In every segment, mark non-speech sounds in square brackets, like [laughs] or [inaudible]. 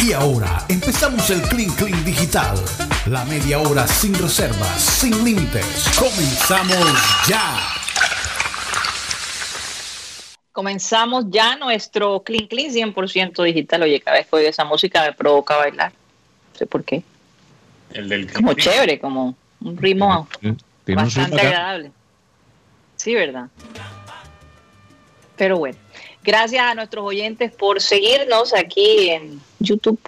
Y ahora empezamos el Clean Clean Digital. La media hora sin reservas, sin límites. Comenzamos ya. Comenzamos ya nuestro Clean Clean 100% digital. Oye, cada vez que oigo esa música me provoca bailar. No sé por qué. El del Como chévere, como un ritmo Tiene un bastante ritmo acá. agradable. Sí, ¿verdad? Pero bueno, gracias a nuestros oyentes por seguirnos aquí en YouTube,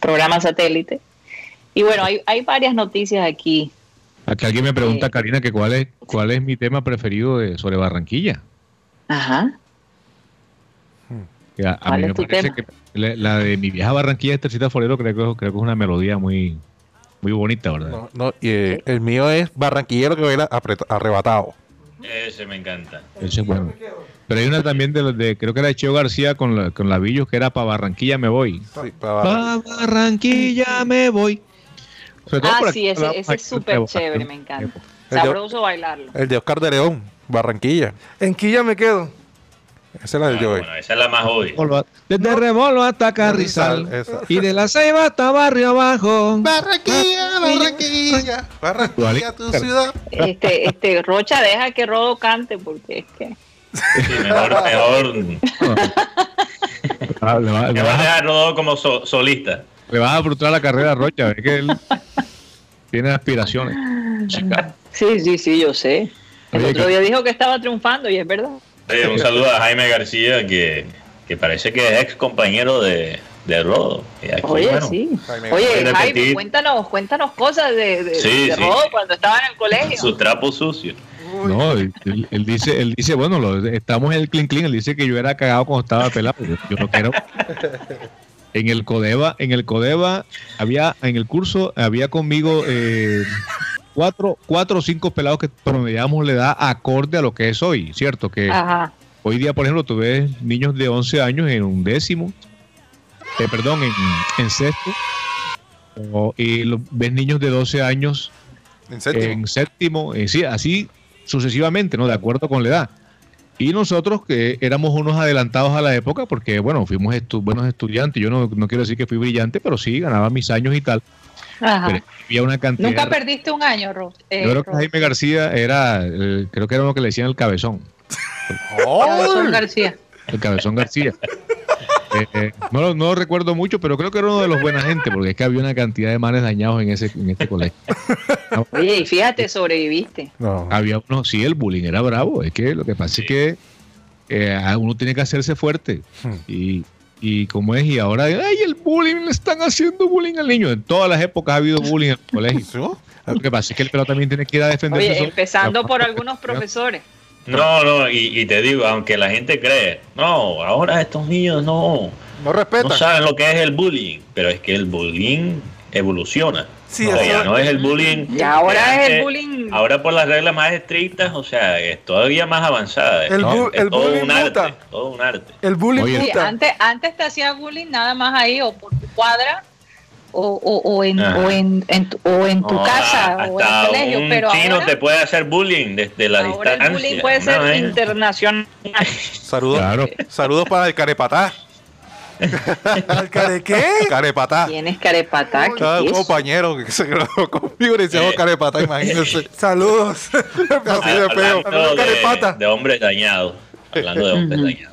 programa satélite. Y bueno, hay, hay varias noticias aquí. Aquí alguien me pregunta, Eh, Karina, que cuál es, cuál es mi tema preferido de, sobre Barranquilla. Ajá. Que a, a ¿Cuál mí es me tu parece tema? que la, la de mi vieja Barranquilla de Tercita Forero creo que, creo que es una melodía muy, muy bonita, ¿verdad? No, no, y, eh, el mío es barranquillero que baila arrebatado. Ese me encanta. Ese es bueno. Pero hay una también de, los de creo que era de Cheo García con, la, con Lavillos que era para Barranquilla me voy. Sí, para Barran- Pa' Barranquilla me voy. Ah, sí, ese, ese es súper chévere, me encanta. El de- Sabroso bailarlo. El de Oscar de León, Barranquilla. En Quilla me quedo. Esa es la Ah, Joey. bueno, esa es la más obvia. Desde Remolo hasta Carrizal. Esa. Y de la Ceiba hasta Barrio Abajo. Barranquilla, Barranquilla, Barranquilla, tu ciudad. Este, este, Rocha, deja que Rodo cante porque es que. Sí, mejor, mejor, [laughs] Ah, Le, va- le mejor vas a, dejarlo como so- solista. le vas a frustrar la carrera a Rocha. Es que él tiene aspiraciones. Chica. Sí, sí, sí, yo sé. El Oye, otro que- día dijo que estaba triunfando y es verdad. Oye, un saludo a Jaime García, que, que parece que es ex compañero de, de Rodo. Y aquí, Oye, bueno, sí. Jaime, Oye, Jaime, cuéntanos, cuéntanos cosas de, de, Sí, de sí. Rodo cuando estaba en el colegio. Sus trapos sucios. No, él, él- él dice, él dice, bueno, lo- estamos en el clean clean. Él dice que yo era cagado cuando estaba pelado. Yo, yo no quiero. [laughs] En el Codeva, en el Codeva había, en el curso había conmigo eh, cuatro, cuatro o cinco pelados que promediamos la edad acorde a lo que es hoy, ¿cierto? Que Ajá. hoy día, por ejemplo, tú ves niños de 11 años en un décimo, eh, perdón, en, en sexto, o- y lo- ves niños de 12 años En séptimo. en séptimo, eh, sí, así sucesivamente, ¿no? De acuerdo con la edad. Y nosotros que éramos unos adelantados a la época, porque bueno, fuimos estu- buenos estudiantes, yo no, no quiero decir que fui brillante, pero sí, ganaba mis años y tal. Ajá. Pero había una cantidad. Nunca perdiste un año, Ro. eh, yo creo que Jaime García era, eh, creo que era lo que le decían el cabezón, [laughs] Cabezón García. el cabezón García. Eh, no, lo- no lo recuerdo mucho, pero creo que era uno de los buena gente, porque es que había una cantidad de manes dañados en ese en este colegio. Oye, y fíjate, sobreviviste. No. Había uno, sí, el bullying era bravo. Es que lo que pasa Sí. es que eh, uno tiene que hacerse fuerte. Hmm. Y, y como es, y ahora, ay, el bullying, le están haciendo bullying al niño. En todas las épocas ha habido bullying en el colegio. Lo que pasa es que el pelado también tiene que ir a defenderse. Oye, empezando por algunos profesores. No, no, y, y te digo, aunque la gente cree, no, ahora estos niños no, No respeta. no saben lo que es el bullying, pero es que el bullying evoluciona. Sí, O sea, eso- ya no es el bullying. Y ahora es el bullying. Ahora por las reglas más estrictas, o sea, es todavía más avanzada. El bu- es el todo bullying un arte, muta. todo un arte. El bullying Oye. Sí, antes, antes te hacía bullying nada más ahí o por tu cuadra o, o, o en, o, en, en tu, o en tu No, casa o en hasta el colegio, un pero chino ahora, te puede hacer bullying desde la ahora el distancia. bullying puede ser vaina. internacional. [laughs] Saludos, Claro. saludos para el carepatá. [laughs] ¿Al care qué? Carepatá. Carepatá, ¿qué Cada es eso? compañero que se graduó conmigo le decíamos Eh. carepatá, imagínense. [laughs] Saludos. Así de feo. De, de hombres dañados. Hablando de hombres dañados.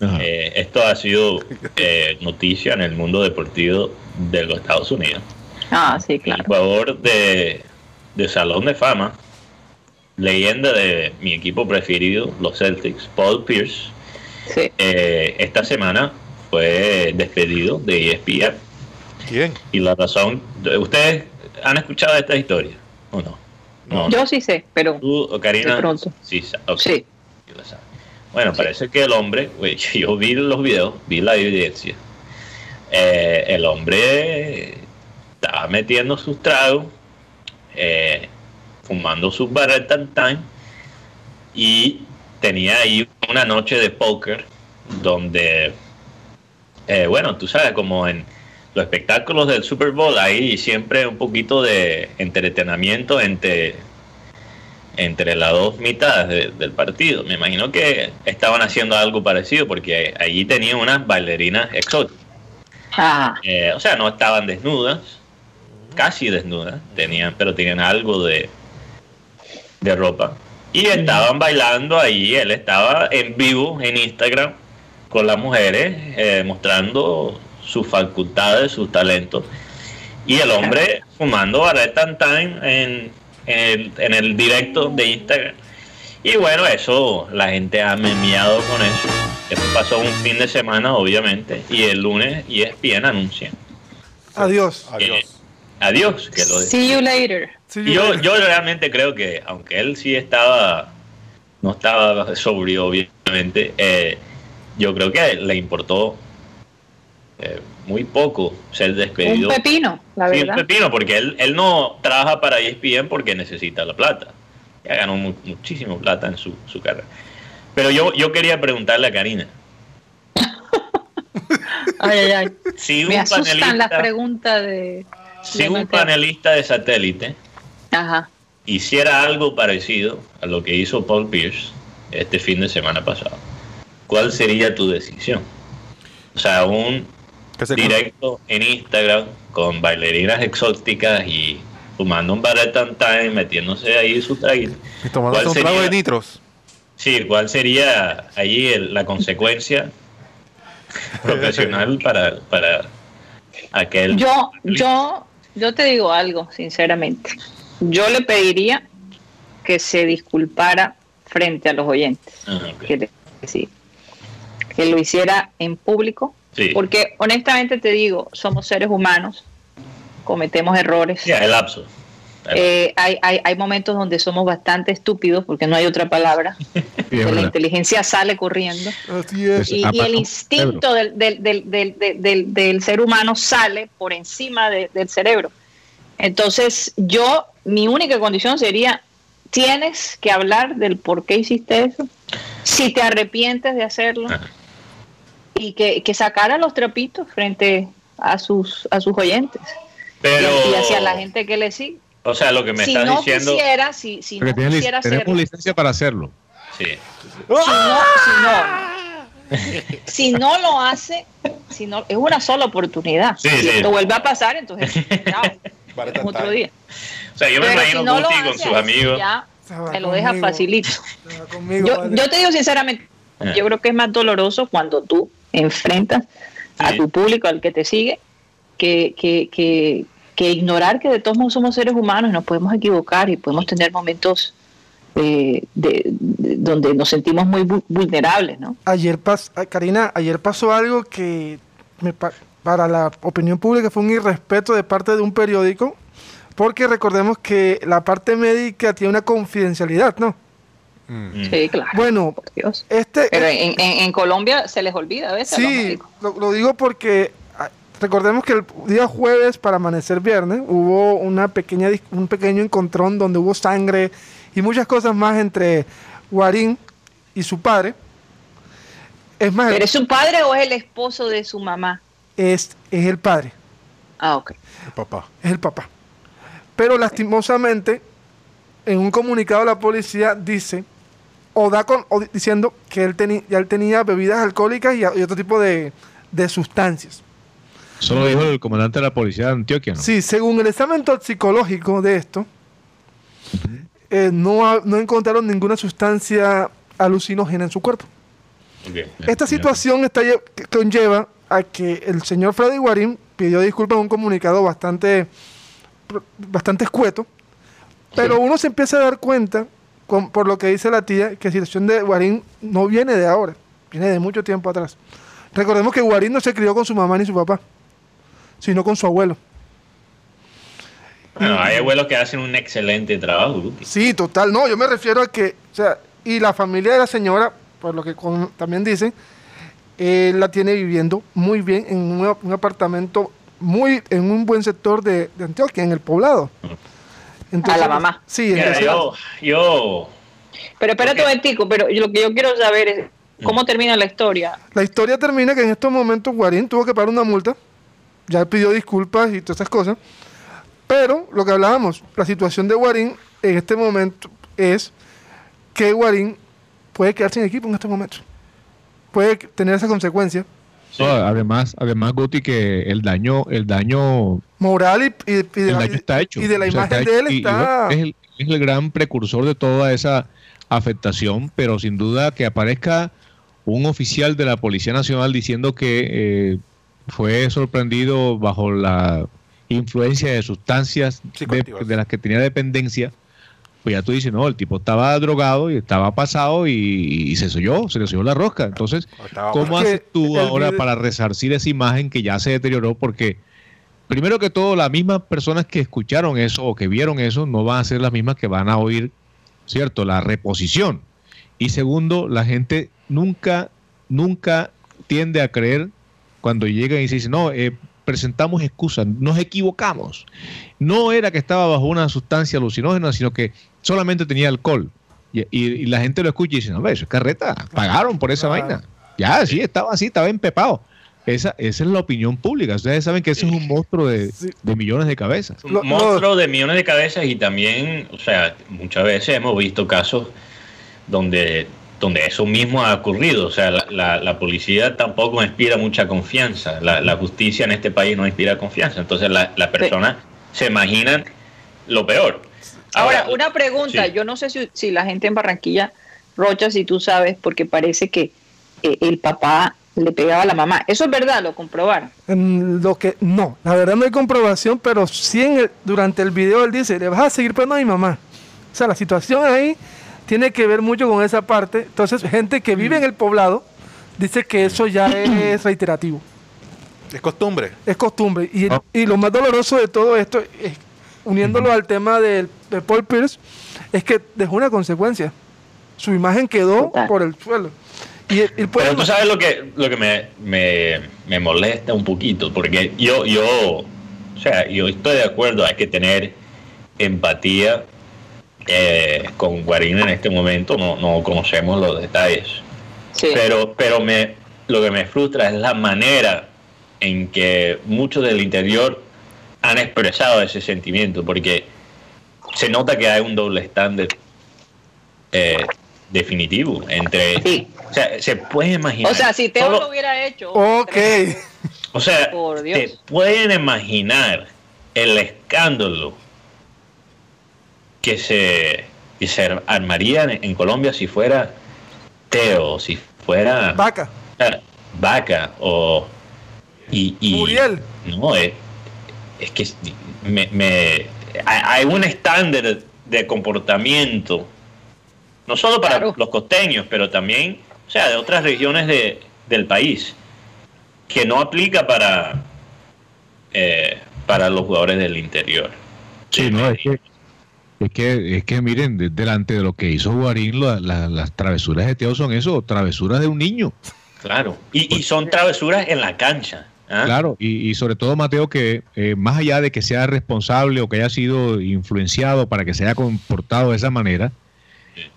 Eh, esto ha sido eh, noticia en el mundo deportivo de los Estados Unidos. Ah, sí, El claro. jugador de, de Salón de Fama, leyenda de mi equipo preferido, los Celtics, Paul Pierce, Sí. eh, esta semana fue despedido de ESPN. ¿Quién? Y la razón, ¿ustedes han escuchado esta historia o no? No. Yo sí sé, pero ¿Tú, Karina? De pronto. Sí, sí. Sí lo sabe. Bueno, parece que el hombre, [laughs] yo vi los videos, vi la evidencia. Eh, el hombre estaba metiendo sus tragos, eh, fumando sus Barrett and Time y tenía ahí una noche de póker donde, eh, bueno, tú sabes, como en los espectáculos del Super Bowl, hay siempre un poquito de entretenimiento entre entre las dos mitades de- del partido. Me imagino que estaban haciendo algo parecido porque allí tenían unas bailarinas exóticas. Ah, Eh, o sea, no estaban desnudas, casi desnudas, tenían, pero tenían algo de, de ropa. Y estaban bailando ahí, él estaba en vivo en Instagram con las mujeres, eh, mostrando sus facultades, sus talentos. Y el hombre fumando Barret Time en, en, el, en el directo de Instagram. Y bueno, eso, la gente ha memeado con eso. Eso pasó un fin de semana, obviamente, y el lunes ESPN anuncia. Adiós. Adiós. Adiós, que lo see you later. Yo, yo realmente creo que, aunque él sí estaba, no estaba sobrio, obviamente, eh, yo creo que le importó eh, muy poco ser Un despedido. pepino, la Sí, un verdad. pepino, porque él, él no trabaja para ESPN porque necesita la plata. Ya ganó mu- muchísimo plata en su, su carrera. Pero yo, yo quería preguntarle a Karina, [laughs] Ay, ay, ay. si un Me asustan las panelista, preguntas de. si de un Mateo. panelista de satélite Ajá. hiciera algo parecido a lo que hizo Paul Pierce este fin de semana pasado, ¿cuál sería tu decisión? O sea, un directo en Instagram con bailarinas exóticas y fumando un Time, metiéndose ahí su traguito. y tomándose ¿Cuál un trago sería? de nitros. Sí, ¿cuál sería allí el- la consecuencia [laughs] profesional para, para aquel? Yo, yo, yo te digo algo, sinceramente. Yo le pediría que se disculpara frente a los oyentes. Ah. Que, le- sí, que lo hiciera en público. Sí. Porque honestamente te digo, somos seres humanos, cometemos errores. Ya, el lapso. Eh, hay, hay, hay momentos donde somos bastante estúpidos, porque no hay otra palabra. [laughs] Sí, la inteligencia sale corriendo. Así es. Y, y el instinto del, del, del, del, del- del- del ser humano sale por encima de- del cerebro. Entonces, yo, mi única condición sería, tienes que hablar del por qué hiciste eso, si te arrepientes de hacerlo, Ajá. Y que, que sacara los trapitos frente a sus, a sus oyentes Pero, y, y hacia la gente que le sigue. o sea, lo que me si estás no diciendo, quisiera, si, si no tiene quisiera tenemos hacerlo, licencia para hacerlo. sí. si no, si no, si no lo hace, si no, es una sola oportunidad. Sí, si sí. esto vuelve a pasar, entonces, [laughs] otro día. O sea, yo me Pero imagino si no lo Guti con sus amigos. ya me lo deja facilito. conmigo, Yo, vale. yo te digo sinceramente, Ah. yo creo que es más doloroso cuando tú enfrentas a tu público, al que te sigue, que, que, que, que ignorar que de todos modos somos seres humanos y nos podemos equivocar y podemos tener momentos eh, de, de- donde nos sentimos muy vu- vulnerables, ¿no? Ayer pas ah, Karina, ayer pasó algo que me pa- para la opinión pública fue un irrespeto de parte de un periódico, porque recordemos que la parte médica tiene una confidencialidad, ¿no? Mm. Sí, claro. Bueno, por Dios. este Pero en, en- en Colombia se les olvida a veces a los sí, lo, lo digo porque ah, recordemos que el día jueves para amanecer viernes hubo una pequeña un pequeño encontrón donde hubo sangre y muchas cosas más entre Guarín y su padre. Es más, ¿Pero es su padre o es el esposo de su mamá? es, es el padre. Ah, ok. El papá. es el papá. Pero lastimosamente, en un comunicado la policía dice, o da con, o di- diciendo que él, teni- ya él tenía bebidas alcohólicas y, otro tipo de, de sustancias. Eso lo dijo el comandante de la policía de Antioquia, ¿no? Sí, según el examen toxicológico de esto, eh, no, no encontraron ninguna sustancia alucinógena en su cuerpo. Esta situación está, conlleva a que el señor Freddy Guarín pidió disculpas en un comunicado bastante, bastante escueto, pero uno se empieza a dar cuenta, con- por lo que dice la tía, que la situación de Guarín no viene de ahora, viene de mucho tiempo atrás. Recordemos que Guarín no se crió con su mamá ni su papá, sino con su abuelo. Bueno, hay abuelos que hacen un excelente trabajo, Guti. Sí, total, no, yo me refiero a que, o sea, y la familia de la señora, por lo que con- también dicen, eh, la tiene viviendo muy bien en un, un apartamento muy, en un buen sector de, de Antioquia, en el poblado. A la mamá. Sí, entonces, yo, yo, Pero espérate un momentico, pero lo que yo quiero saber es Mm. cómo termina la historia. la historia termina que en estos momentos Guarín tuvo que pagar una multa, ya pidió disculpas y todas esas cosas, pero lo que hablábamos, la situación de Guarín en este momento es que Guarín puede quedar sin equipo en este momento. Puede tener esa consecuencia. Sí. No, además, además, Guti, que el daño, el daño, Moral y, y- y de el la, daño está hecho. y de la O sea, imagen de él Y- está... es, el, es el gran precursor de toda esa afectación, pero sin duda que aparezca un oficial de la Policía Nacional diciendo que eh, fue sorprendido bajo la influencia de sustancias de las que tenía dependencia, pues ya tú dices, no, el tipo estaba drogado y estaba pasado y, y se soyó, se le soyó la rosca. Entonces, ¿Cómo haces tú ahora video- para resarcir esa imagen que ya se deterioró? Porque primero que todo, las mismas personas que escucharon eso o que vieron eso no van a ser las mismas que van a oír, ¿cierto? La reposición. Y segundo, la gente nunca, nunca tiende a creer cuando llegan y se dicen, no, eh, presentamos excusas, nos equivocamos. No era que estaba bajo una sustancia alucinógena, sino que solamente tenía alcohol. Y, y- y la gente lo escucha y dice, no, ve, eso es carreta, pagaron por esa Claro. vaina. Ya, sí, estaba así, estaba empepado. Esa, esa es la opinión pública. Ustedes saben que ese es un monstruo de, Sí. de millones de cabezas. Un monstruo de millones de cabezas y también, o sea, muchas veces hemos visto casos donde, donde eso mismo ha ocurrido. O sea, la, la- la policía tampoco inspira mucha confianza. La, la justicia en este país no inspira confianza. Entonces la, la persona se imaginan lo peor. Ahora, una pregunta, sí. yo no sé si, si la gente en Barranquilla, Rocha, si tú sabes, porque parece que eh, el papá le pegaba a la mamá. Eso es verdad, lo comprobaron. En lo que no, la verdad no hay comprobación, pero sí en el- durante el video él dice, le vas a seguir pegando a mi mamá. O sea, la situación ahí tiene que ver mucho con esa parte. Entonces, gente que vive en el poblado dice que eso ya es reiterativo, Es costumbre. es costumbre. Y, Ah. y lo más doloroso de todo esto, es, uniéndolo al tema del, de Paul Pierce, es que dejó una consecuencia. Su imagen quedó por el suelo. Y puede- Pero tú sabes lo que, lo que me, me, me molesta un poquito, porque yo, yo, o sea, yo estoy de acuerdo, hay que tener empatía eh, con Guarín en este momento, no, no conocemos los detalles, Sí. pero, pero me, lo que me frustra es la manera en que muchos del interior han expresado ese sentimiento, porque se nota que hay un doble estándar eh, definitivo entre... Sí. O sea, se puede imaginar... O sea, si Teo solo- lo hubiera hecho. Ok. o sea, Por Dios. te pueden imaginar el escándalo que se, que se armaría en, en Colombia si fuera Teo, si fuera Vaca. eh, Vaca o... Y, y- Muriel. No, es, es que me, me- hay hay un estándar de comportamiento, no solo para Claro. los costeños, pero también, o sea, de otras regiones de, del país, que no aplica para, eh, para los jugadores del interior. Sí, no, es que, es que, es que miren, de- delante de lo que hizo Guarín, la- la- las travesuras de Teo son eso, travesuras de un niño. Claro. Y, y son travesuras en la cancha. ¿ah? Claro, y, y sobre todo Mateo que eh, más allá de que sea responsable o que haya sido influenciado para que se haya comportado de esa manera,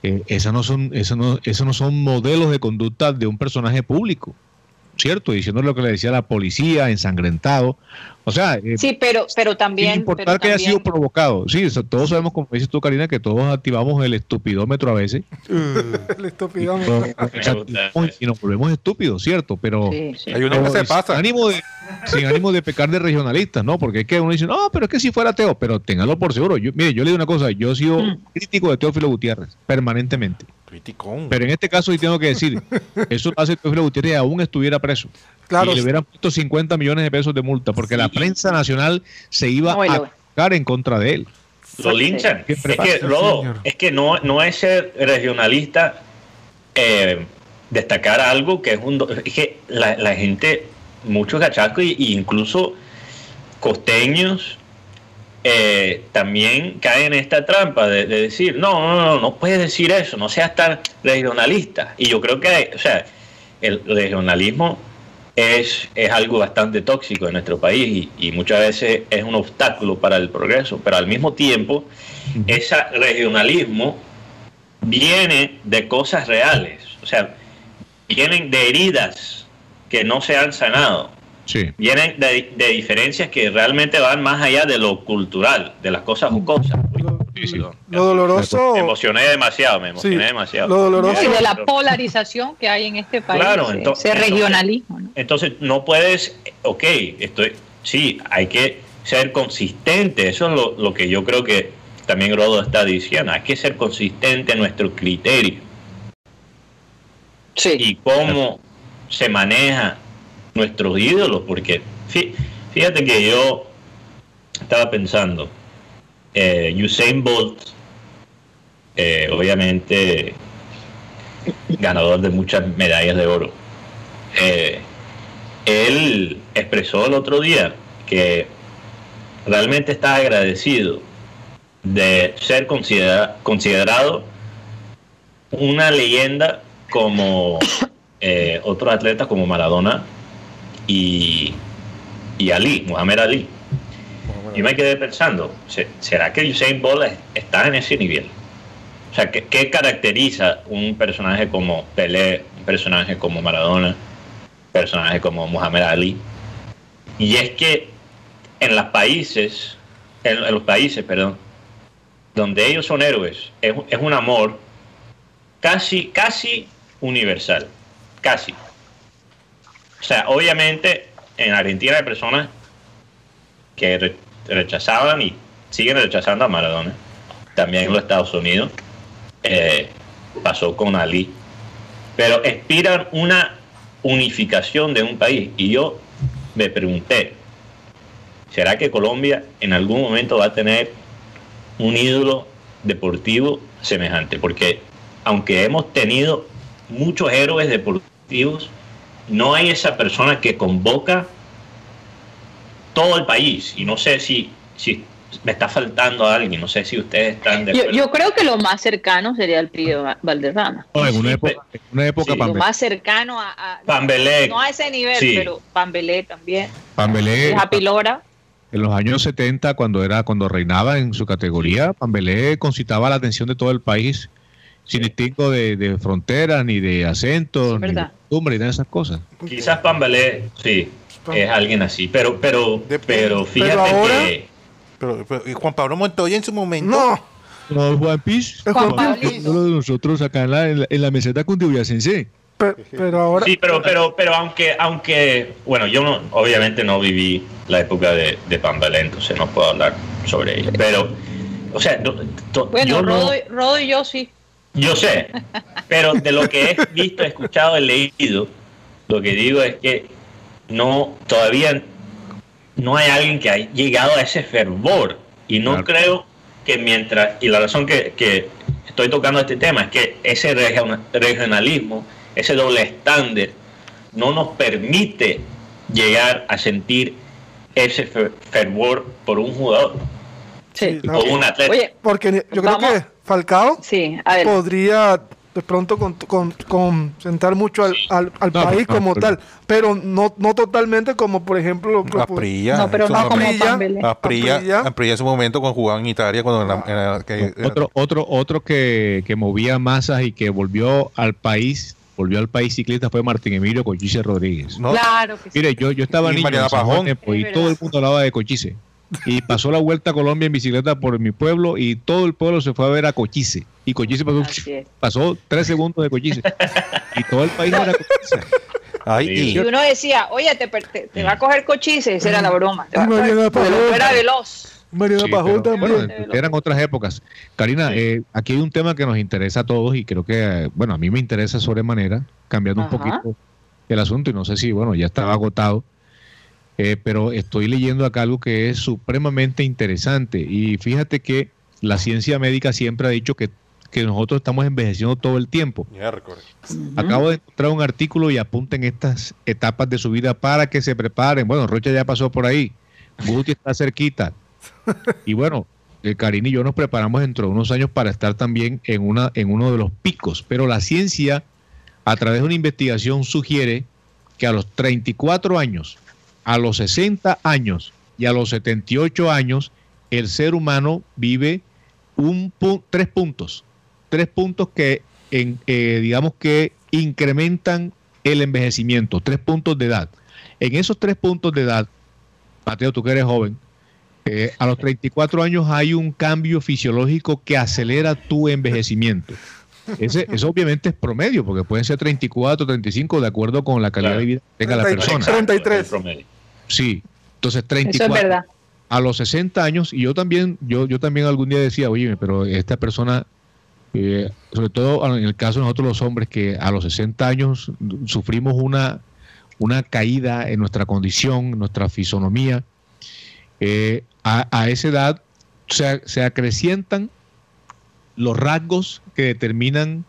eh, esas no son, esas no, esos no son modelos de conducta de un personaje público, ¿cierto? Diciendo lo que le decía la policía, ensangrentado. O sea, eh, Sí, pero, pero sin también. importar pero que haya sido provocado. Sí, todos sabemos, como dices tú, Karina, que todos activamos el estupidómetro a veces [laughs] El y, estupidómetro. Y nos volvemos estúpidos, ¿cierto? Pero Sí, sí. Hay uno que se sin pasa. ánimo de, sin ánimo de pecar de regionalistas, ¿no? Porque es que uno dice, no, pero es que si fuera Teo, pero téngalo por seguro. Yo, mire, yo le digo una cosa, yo he sido Mm. crítico de Teófilo Gutiérrez, permanentemente. Criticón. Pero en este caso sí tengo que decir, [laughs] eso hace Teófilo Gutiérrez aún estuviera preso. Claro. Y le hubieran puesto 50 millones de pesos de multa, porque la prensa nacional se iba No, a atacar en contra de él. Lo linchan. ¿Qué Es que, Rodo, es que no, no es ser regionalista eh, destacar algo que es un... Es que la, la gente, muchos gachacos e incluso costeños eh, también caen en esta trampa de, de decir, no, no, no, no puedes decir eso, no seas tan regionalista. Y yo creo que, o sea, el regionalismo es, es algo bastante tóxico en nuestro país y, y muchas veces es un obstáculo para el progreso, pero al mismo tiempo ese regionalismo viene de cosas reales, o sea, vienen de heridas que no se han sanado, Sí. vienen de, de diferencias que realmente van más allá de lo cultural, de las cosas jocosas. Lo, Sí, doloroso. Me emocioné demasiado, me Sí, emocioné demasiado. lo doloroso. Y de la polarización que hay en este país, Claro, ese entonces- regionalismo. ¿no? Entonces no puedes, ok, estoy, sí, hay que ser consistente, eso es lo, lo que yo creo que también Rodo está diciendo, hay que ser consistente en nuestro criterio Sí. y cómo se maneja nuestros ídolos, porque fí- fíjate que yo estaba pensando, eh, Usain Bolt, eh, obviamente ganador de muchas medallas de oro, eh, él expresó el otro día que realmente está agradecido de ser considera- considerado una leyenda como eh, otros atletas como Maradona y, y Ali, Muhammad Ali. Yo me quedé pensando, ¿se- ¿será que Usain Bolt es- está en ese nivel? O sea, ¿qué, qué caracteriza un personaje como Pelé, un personaje como Maradona, un personaje como Muhammad Ali? Y es que en los países, en, en los países, perdón, donde ellos son héroes, es, es un amor casi, casi universal, casi. O sea, obviamente en Argentina hay personas que re- rechazaban y siguen rechazando a Maradona. También en los Estados Unidos eh, pasó con Ali. Pero aspiran una unificación de un país. Y yo me pregunté, ¿será que Colombia en algún momento va a tener un ídolo deportivo semejante? Porque aunque hemos tenido muchos héroes deportivos, no hay esa persona que convoca todo el país. Y no sé si, si me está faltando alguien, no sé si ustedes están de Yo, acuerdo. yo creo que lo más cercano sería el Pío Valderrama. No, en una época, en una época sí. Lo Pambelé, más cercano a, a- Pambelé, no a ese nivel, Sí. pero Pambelé también. Pambelé, Happy Lora. en los años 70, cuando era cuando reinaba en su categoría, Pambelé concitaba la atención de todo el país, sin distingo de, de fronteras, ni de acentos, Sí, ni de ni nada de esas cosas. quizás Pambelé, sí, es alguien así, pero, pero, pero fíjate Pero ahora- que Pero, pero- y Juan Pablo Montoya en su momento. No, No, Juan Piz, Es Juan Pablo. uno de nosotros acá en la, en la, en la meseta cundiboyacense. pe- pero ahora. Sí, pero, pero, pero aunque, aunque, bueno, yo no, obviamente no viví la época de, de Pambelé, entonces no puedo hablar sobre ello. Pero, o sea, no- to- Bueno, yo no- Rodo, Rodo y yo sí. Yo sé, pero de lo que he visto, escuchado, he leído, lo que digo es que no, todavía no hay alguien que haya llegado a ese fervor. Y no Claro. creo que mientras, y la razón que, que estoy tocando este tema es que ese region- regionalismo, ese doble estándar, no nos permite llegar a sentir ese fer- fervor por un jugador Sí. Sí, no. o un atleta. Oye, Porque yo creo Vamos. que Falcao sí, a ver. podría de pronto con, con, concentrar mucho al, al, al No, país no, como pero- tal, pero no, no totalmente como por ejemplo lo Aprilla. No, pero en su no como momento. Aprilla. Aprilla, en su momento cuando jugaba en Italia, cuando en la- en la- que- Otro, otro, otro que, que movía masas y que volvió al país, volvió al país ciclista fue Martín Emilio Cochise Rodríguez. ¿no? Claro que sí. Mire, yo, yo estaba Y niño en Pajón. Tempo, y todo el mundo hablaba de Cochise. Y pasó la vuelta a Colombia en bicicleta por mi pueblo y todo el pueblo se fue a ver a Cochise. Y Cochise pasó, pasó tres segundos de Cochise. Y todo el país era Cochise. Ay, Sí. y- Y uno decía, oye, te, per- te, te va a coger cochise, esa era la broma. Te va a Mariana coger- porque Pajón. tú eras veloz. Mariana Sí, Pajón pero, también. bueno, eran otras épocas. Karina, Sí. eh, aquí hay un tema que nos interesa a todos y creo que, bueno, a mí me interesa sobremanera, cambiando Ajá. un poquito el asunto y no sé si, bueno, ya estaba agotado, eh, pero estoy leyendo acá algo que es supremamente interesante y fíjate que la ciencia médica siempre ha dicho que, que nosotros estamos envejeciendo todo el tiempo. Acabo de encontrar un artículo y apunten estas etapas de su vida para que se preparen. Bueno, Rocha ya pasó por ahí. Guti está cerquita. [laughs] Y bueno, eh, Karin y yo nos preparamos dentro de unos años para estar también en, una, en uno de los picos. Pero la ciencia, a través de una investigación, sugiere que a los 34 años, a los 60 años y a los 78 años, el ser humano vive un pu- tres puntos. Tres puntos que, en, eh, digamos que incrementan el envejecimiento, tres puntos de edad. En esos tres puntos de edad, Mateo, tú que eres joven, Eh, a los 34 años hay un cambio fisiológico que acelera tu envejecimiento. Ese, eso obviamente es promedio, porque pueden ser 34, 35, de acuerdo con la calidad Claro. de vida que tenga la 33. persona. Exacto, 33. Sí. Entonces, Eso 34 es verdad. a los 60 años, y yo también, yo, yo también algún día decía, oye, pero esta persona, eh, sobre todo en el caso de nosotros los hombres, que a los 60 años sufrimos una, una caída en nuestra condición, en nuestra fisonomía, eh, a, a esa edad se, se acrecientan los rasgos que determinan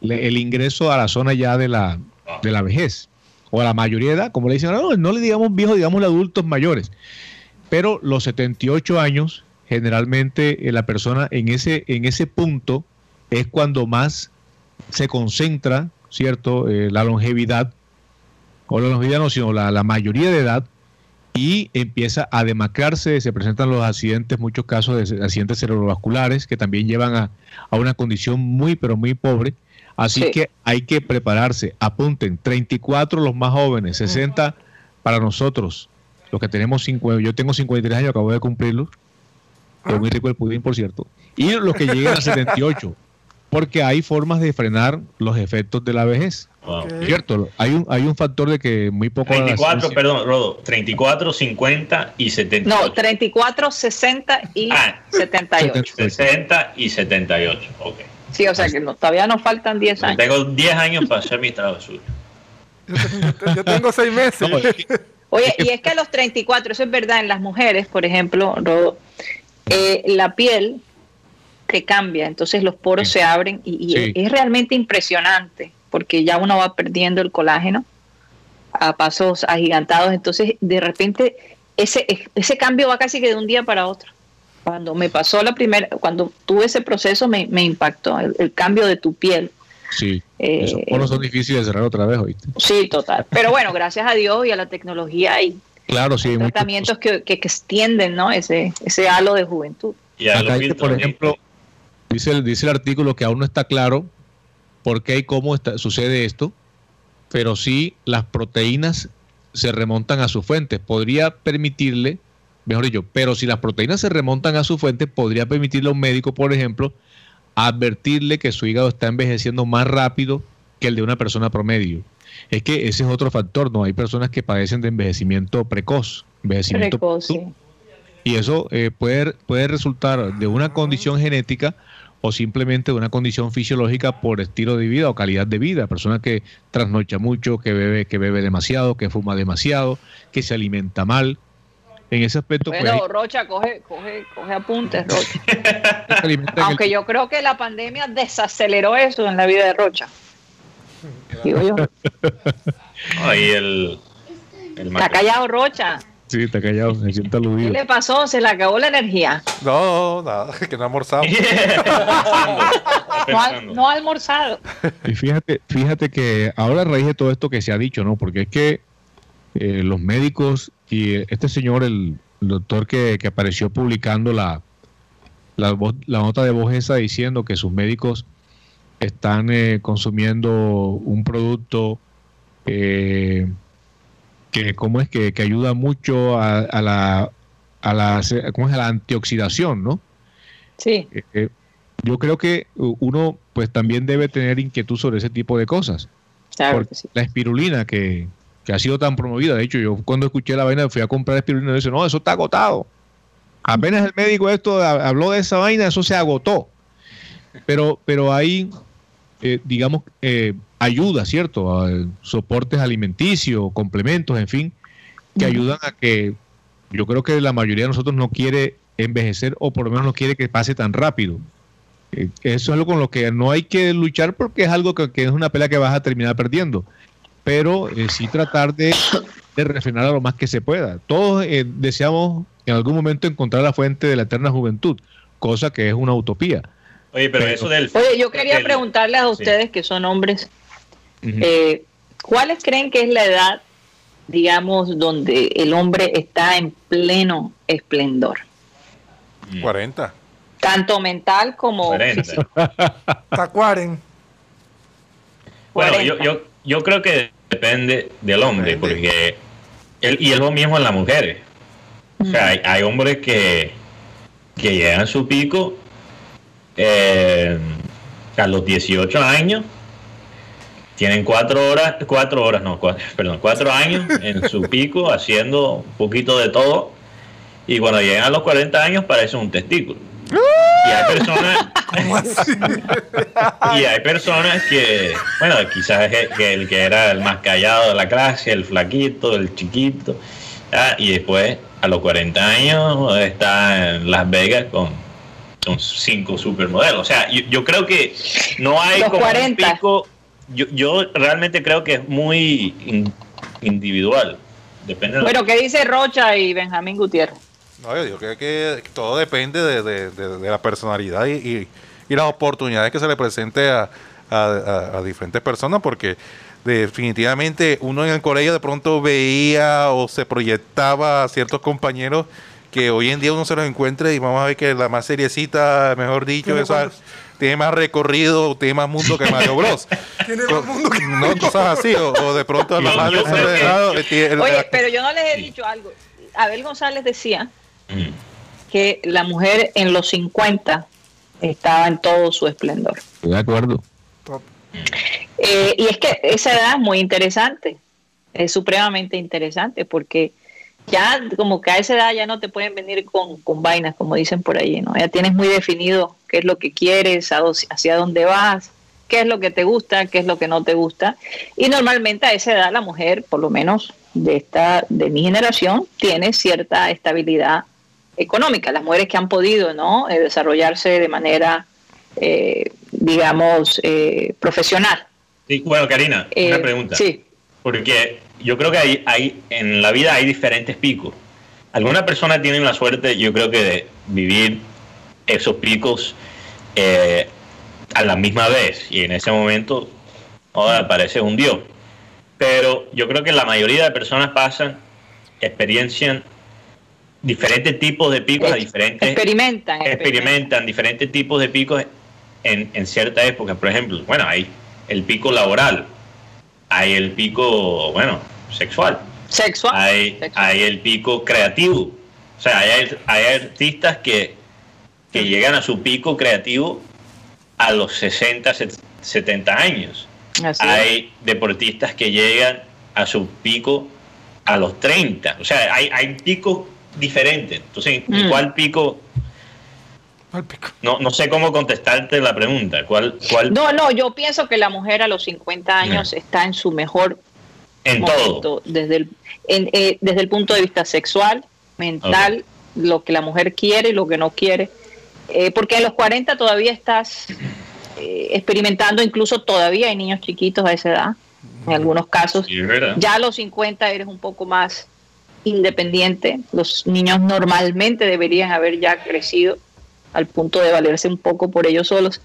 el ingreso a la zona ya de la, de la vejez o a la mayoría de edad, como le dicen, no, no le digamos viejos, digamos adultos mayores. Pero los 78 años, generalmente eh, la persona en ese, en ese punto es cuando más se concentra, ¿cierto? Eh, la longevidad, o la longevidad no, sino la, la mayoría de edad, y empieza a demacrarse, se presentan los accidentes, muchos casos de accidentes cerebrovasculares que también llevan a, a una condición muy, pero muy pobre. Así Sí. que hay que prepararse. Apunten, 34 los más jóvenes, 60 para nosotros, los que tenemos 50, yo tengo 53 años, acabo de cumplirlos. Es muy rico el pudín, por cierto. Y los que lleguen a 78, porque hay formas de frenar los efectos de la vejez. Wow. Cierto, hay un, hay un factor de que muy poco... la 34, ciencia- perdón, Rodo, 34, 50 y 78. No, 34, 60 y Ah. 78. 60 y 78, ok. Sí, o sea que no, todavía nos faltan 10 Yo años. tengo 10 años para hacer mi travesura. Yo tengo, yo tengo seis meses. No, es que- Oye, y es que a los 34, eso es verdad, en las mujeres, por ejemplo, Rodo, eh, la piel te cambia, entonces los poros Sí. se abren y, y Sí. es realmente impresionante porque ya uno va perdiendo el colágeno a pasos agigantados, entonces de repente ese, ese cambio va casi que de un día para otro. Cuando me pasó la primera, cuando tuve ese proceso me, me impactó el, el cambio de tu piel. sí, Eh, esos poros son difíciles de cerrar otra vez, ¿oíste? Sí, total. Pero bueno, gracias a Dios y a la tecnología y Claro, sí. hay tratamientos que, que, que extienden ¿no? ese, ese halo de juventud. Y a Acá por ejemplo, dice el, dice el artículo que aún no está claro por qué y cómo está- sucede esto, pero sí las proteínas se remontan a su fuente. Podría permitirle, mejor dicho, pero si las proteínas se remontan a su fuente, podría permitirle a un médico, por ejemplo, advertirle que su hígado está envejeciendo más rápido que el de una persona promedio. Es que ese es otro factor, ¿no? Hay personas que padecen de envejecimiento precoz, envejecimiento Precoz, sí. y eso eh, puede, puede resultar de una condición genética o simplemente de una condición fisiológica por estilo de vida o calidad de vida. Persona que trasnocha mucho, que bebe, que bebe demasiado, que fuma demasiado, que se alimenta mal. En ese aspecto, pues, Bueno, Rocha, coge, coge, coge apuntes, [laughs] Rocha. el- Aunque yo creo que la pandemia desaceleró eso en la vida de Rocha. [laughs] Digo yo. Ahí el, el Está callado Rocha. Sí, está callado, me siento ¿Qué aludido. le pasó? Se le acabó la energía. No, nada, [laughs] que no he almorzado. No ha, no ha almorzado. Y fíjate, fíjate que ahora a raíz de todo esto que se ha dicho, ¿no? Porque es que eh, los médicos y este señor, el, el doctor que, que apareció publicando la, la, voz- la nota de voz esa diciendo que sus médicos están eh, consumiendo un producto eh, que, ¿cómo es? Que, que ayuda mucho a, a la, a, la, ¿cómo es? a la antioxidación, ¿no? Sí. Eh, eh, yo creo que uno pues también debe tener inquietud sobre ese tipo de cosas. Claro sí. La espirulina que, que ha sido tan promovida, de hecho yo cuando escuché la vaina fui a comprar espirulina y dice, no, eso está agotado. Apenas el médico esto ha- habló de esa vaina, eso se agotó. Pero, pero hay, eh, digamos, eh, ayuda, ¿cierto? A, soportes alimenticios, complementos, en fin, que ayudan a que yo creo que la mayoría de nosotros no quiere envejecer o por lo menos no quiere que pase tan rápido. Eh, Eso es algo con lo que no hay que luchar porque es algo que, que es una pelea que vas a terminar perdiendo. Pero eh, sí tratar de, de refrenar a lo más que se pueda. Todos eh, deseamos en algún momento encontrar la fuente de la eterna juventud, cosa que es una utopía. Oye, pero Pero- eso del. Oye, yo quería del- preguntarles a sí. ustedes que son hombres, eh, ¿cuáles creen que es la edad, digamos, donde el hombre está en pleno esplendor? Mm. 40. Tanto mental como 40. físico. Tacuaren. Bueno, yo, 40. yo, yo creo que depende del hombre, porque él, y es lo mismo en las mujeres. O sea, hay, hay hombres que, que llegan a su pico eh, a los 18 años, tienen cuatro horas, cuatro horas, no, cuatro, [laughs] perdón, cuatro años en su pico haciendo un poquito de todo y cuando llegan a los 40 años parece un testículo. Y hay personas, [laughs] y hay personas que, bueno, quizás es que el que era el más callado de la clase, el flaquito, el chiquito, ah, y después a los 40 años está en Las Vegas con, con cinco supermodelos. O sea, yo, yo creo que no hay Los como un 40. pico. Yo, yo realmente creo que es muy in- individual. Depende de Bueno, ¿qué dice Rocha y Benjamín Gutiérrez? No, yo digo que, que todo depende de, de- de- de la personalidad y, y- y las oportunidades que se le presente a, a- a- a diferentes personas, porque definitivamente uno en el colegio de pronto veía o se proyectaba a ciertos compañeros que hoy en día uno se los encuentra y vamos a ver que la más seriecita, mejor dicho, ¿Tiene esa, tiene más recorrido, tiene más mundo que Mario Bros. [laughs] Tiene más mundo que- No, cosas así, o, o de pronto la más desordenada, eh, tiene- Oye, la- pero yo no les he Sí. dicho algo. Abel González decía. Que la mujer en los 50 estaba en todo su esplendor. De acuerdo. Eh, y es que esa edad es muy interesante, es supremamente interesante porque ya como que a esa edad ya no te pueden venir con, con vainas, como dicen por ahí, ¿no? Ya tienes muy definido qué es lo que quieres, hacia dónde vas, qué es lo que te gusta, qué es lo que no te gusta. Y normalmente a esa edad la mujer, por lo menos de esta de mi generación, tiene cierta estabilidad económica. Las mujeres que han podido, ¿no? Eh, desarrollarse de manera, eh, digamos, eh, profesional. Sí, bueno, Karina, una pregunta. Sí. Porque yo creo que hay, hay, en la vida hay diferentes picos. Algunas personas tienen la suerte, yo creo que de vivir esos picos a la misma vez y en ese momento ahora parece un dios. Pero yo creo que la mayoría de personas pasan, experiencian diferentes tipos de picos a diferentes Experimentan. experimentan diferentes tipos de picos en, en cierta época. Por ejemplo, bueno, hay el pico laboral, hay el pico, bueno, sexual, Sexual. hay, Sexual. hay el pico creativo. O sea, hay, hay artistas que, que llegan a su pico creativo a los 60, set- 70 años. Así es. Hay deportistas que llegan a su pico a los 30. O sea, hay, hay picos diferentes. Entonces, ¿en Mm. cuál pico Al pico. no, no sé cómo contestarte la pregunta. ¿Cuál, cuál No, no, yo pienso que la mujer a los 50 años está en su mejor en momento todo? desde el, en- eh, desde el punto de vista sexual, mental, lo que la mujer quiere y lo que no quiere. Eh, porque a los 40 todavía estás eh, experimentando, incluso todavía hay niños chiquitos a esa edad, en algunos casos. Sí, es verdad. Ya a los 50 eres un poco más independiente. Los niños normalmente deberían haber ya crecido al punto de valerse un poco por ellos solos.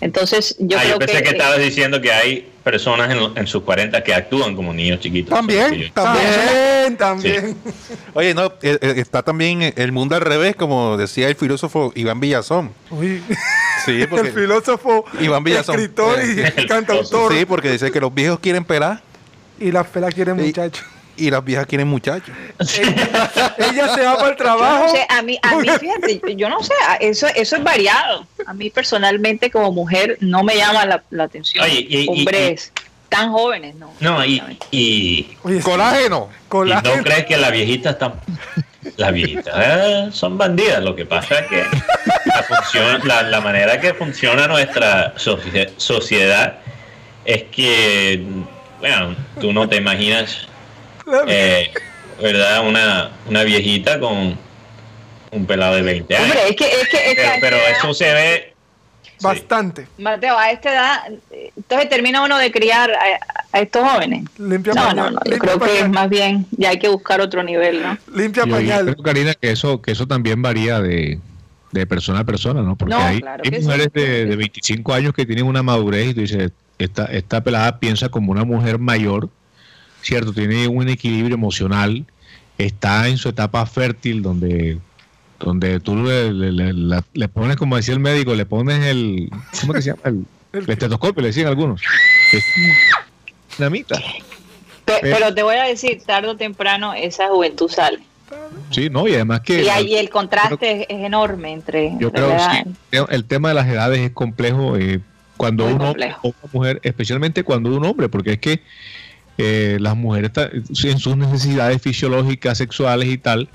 Entonces, yo Ah, creo yo pensé que, que, estabas diciendo que hay personas en, en sus 40 que actúan como niños chiquitos. También, también, también. [laughs] Oye, no, eh, eh, está también el mundo al revés, como decía el filósofo Iván Villazón. Uy, Sí, [laughs] el filósofo, Iván Villazón. escritor y El cantautor. sí, porque dice que los viejos quieren pelar Y las pelas quieren muchachos. Y las viejas quieren muchachos. Ella se va para el Yo trabajo. no sé, a mí, a mí, fíjate, yo no sé, eso, eso es variado. A mí personalmente como mujer no me llama la, la atención. Oye, y- y- Hombres tan jóvenes, no. No, y, y, Oye, Colágeno. y no crees que las viejitas están... Las viejitas eh, son bandidas. Lo que pasa es que la, función- la, la manera que funciona nuestra socie- sociedad es que, bueno, tú no te imaginas eh, ¿verdad? Una, una viejita con un pelado de 20 años. Hombre, es que, es que, es que pero, eso se ve. sí. Bastante. Mateo, a esta edad, entonces termina uno de criar a, a estos jóvenes. Limpia No, pañal. no, no, yo limpia creo que es más bien, ya hay que buscar otro nivel, ¿no? Limpia Yo, yo pañal. creo, Karina, que eso, que eso también varía de, de persona a persona, ¿no? Porque No, hay, claro hay que sí. mujeres de, de 25 años que tienen una madurez y tú dices, esta, esta pelada piensa como una mujer mayor, ¿cierto? Tiene un equilibrio emocional, está en su etapa fértil donde donde tú le, le- le- la- le pones, como decía el médico, le pones el, ¿cómo que se llama? El, el estetoscopio, le decían algunos. Es dinamita. Pe- Eh. Pero te voy a decir, tarde o temprano esa juventud sale. Sí, no, y además que... Y ahí el contraste es, es enorme entre... Yo creo que el tema de las edades es complejo eh, cuando Muy un hombre complejo. o una mujer, especialmente cuando un hombre, porque es que eh, las mujeres en sus necesidades fisiológicas, sexuales y tal,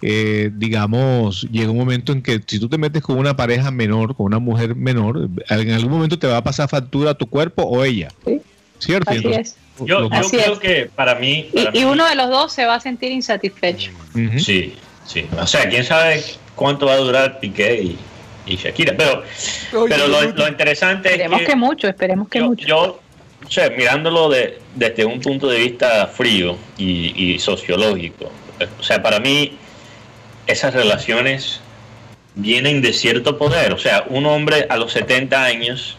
eh, digamos, llega un momento en que si tú te metes con una pareja menor, con una mujer menor, en algún momento te va a pasar factura a tu cuerpo o ella. Sí. ¿Cierto? Así es. Yo, lo- yo Así creo es. que para mí. para Y, uno de los dos se va a sentir insatisfecho. Sí, sí. O sea, quién sabe cuánto va a durar Piqué y, y Shakira. Pero, Oye, pero lo, interesante Esperemos es que que, mucho, esperemos que yo, mucho. yo, o sea, mirándolo de, desde un punto de vista frío y, sociológico, o sea, para mí esas relaciones vienen de cierto poder. O sea, un hombre a los 70 años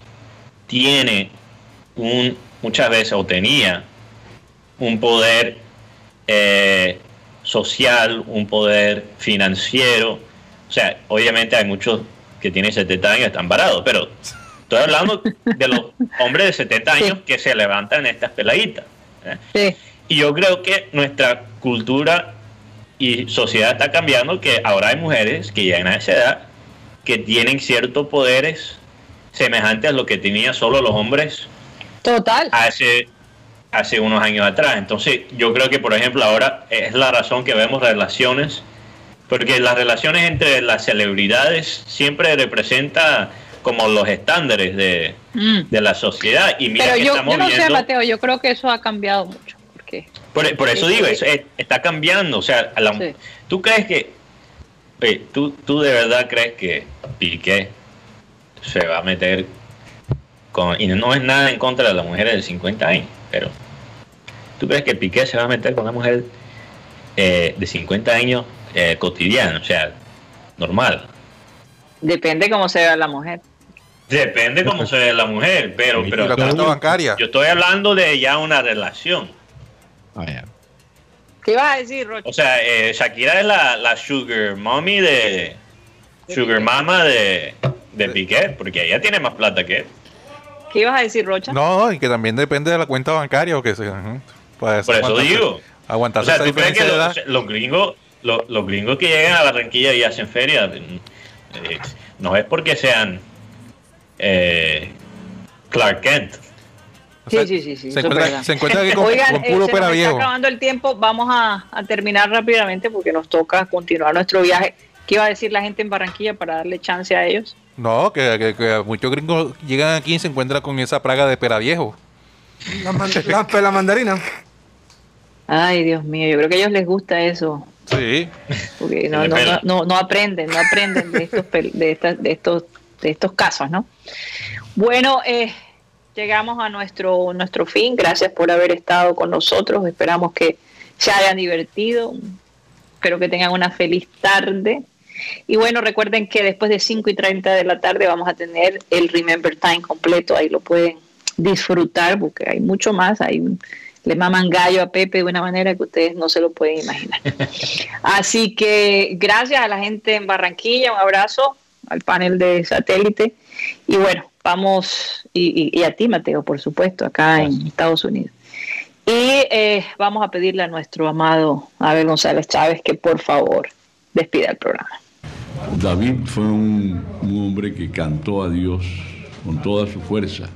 tiene un, muchas veces o tenía un poder eh, social, un poder financiero. O sea, obviamente hay muchos que tienen 70 años y están parados, pero estoy hablando de los [laughs] hombres de 70 años Sí. que se levantan en estas peladitas. ¿eh? Sí. Y yo creo que nuestra cultura y sociedad está cambiando, que ahora hay mujeres que llegan a esa edad que tienen ciertos poderes semejantes a lo que tenían solo los hombres Total. hace, hace unos años atrás. Entonces, yo creo que, por ejemplo, ahora es la razón que vemos relaciones, porque las relaciones entre las celebridades siempre representa como los estándares de, Mm. de la sociedad. Y mira Pero que yo, estamos yo no sé, Mateo, yo creo que eso ha cambiado mucho. Porque por, por eso Sí, digo, sí. eso es- está cambiando. O sea, a la- Sí. ¿tú crees que, oye, ¿tú, tú de verdad crees que Piqué se va a meter con, y no es nada en contra de las mujeres de 50 años, pero ¿tú crees que Piqué se va a meter con una mujer eh, de 50 años eh, cotidiana, o sea, normal? depende cómo se vea la mujer. Depende cómo [laughs] se ve la mujer, pero, pero la cuenta bancaria. yo estoy hablando de ya una relación. Ah. ¿Qué ibas a decir, Rocha? O sea, eh, Shakira es la, la sugar mommy de... Sugar mama de, de Piqué, porque ella tiene más plata que él. ¿Qué ibas a decir, Rocha? No, y que también depende de la cuenta bancaria o que se. pues, Por eso digo. O Aguantarse sea, esa ¿tú crees que los, o gringos los, los gringos que llegan a Barranquilla y hacen feria eh, no es porque sean eh, Clark Kent? O sea, sí, sí, sí, sí, Se encuentra, se encuentra aquí con, Oigan, con eh, puro se pera nos está viejo. acabando el tiempo. Vamos a, a terminar rápidamente porque nos toca continuar nuestro viaje. ¿Qué iba a decir la gente en Barranquilla para darle chance a ellos? No, que, que- que muchos gringos llegan aquí y se encuentran con esa praga de pera viejo. La, man- la, la mandarina. Ay, Dios mío, yo creo que a ellos les gusta eso. Sí. porque [laughs] no, no, no, no, no aprenden, no aprenden de estos, pel- de estas- de estos, de estos casos, ¿no? Bueno, eh, llegamos a nuestro, nuestro fin. Gracias por haber estado con nosotros. Esperamos que se hayan divertido. Espero que tengan una feliz tarde. Y bueno, recuerden que después de 5 y 30 de la tarde vamos a tener el Remember Time completo. Ahí lo pueden disfrutar porque hay mucho más. Hay le maman gallo a Pepe de una manera que ustedes no se lo pueden imaginar. [laughs] Así que gracias a la gente en Barranquilla, un abrazo al panel de satélite. Y bueno, vamos, y, y- y a ti, Mateo, por supuesto, acá en Estados Unidos. Y eh, vamos a pedirle a nuestro amado Abel González Chávez que por favor despida el programa. David fue un, un hombre que cantó a Dios con toda su fuerza,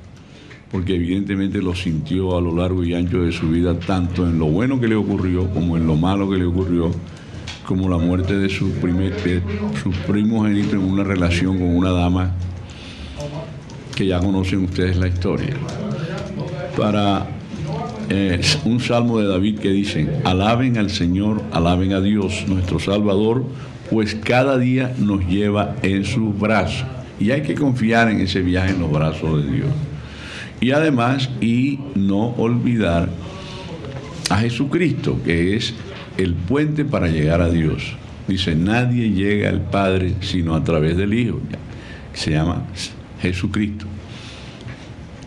porque evidentemente lo sintió a lo largo y ancho de su vida, tanto en lo bueno que le ocurrió como en lo malo que le ocurrió, como la muerte de su, primer, de su primogénito en una relación con una dama que ya conocen ustedes la historia. Para eh, un salmo de David que dice, alaben al Señor, alaben a Dios, nuestro Salvador, pues cada día nos lleva en sus brazos. Y hay que confiar en ese viaje en los brazos de Dios. Y además, y no olvidar a Jesucristo, que es el puente para llegar a Dios. Dice, nadie llega al Padre sino a través del Hijo. Se llama Jesucristo.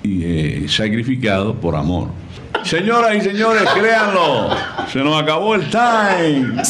Y eh, sacrificado por amor. Señoras y señores, créanlo, se nos acabó el time.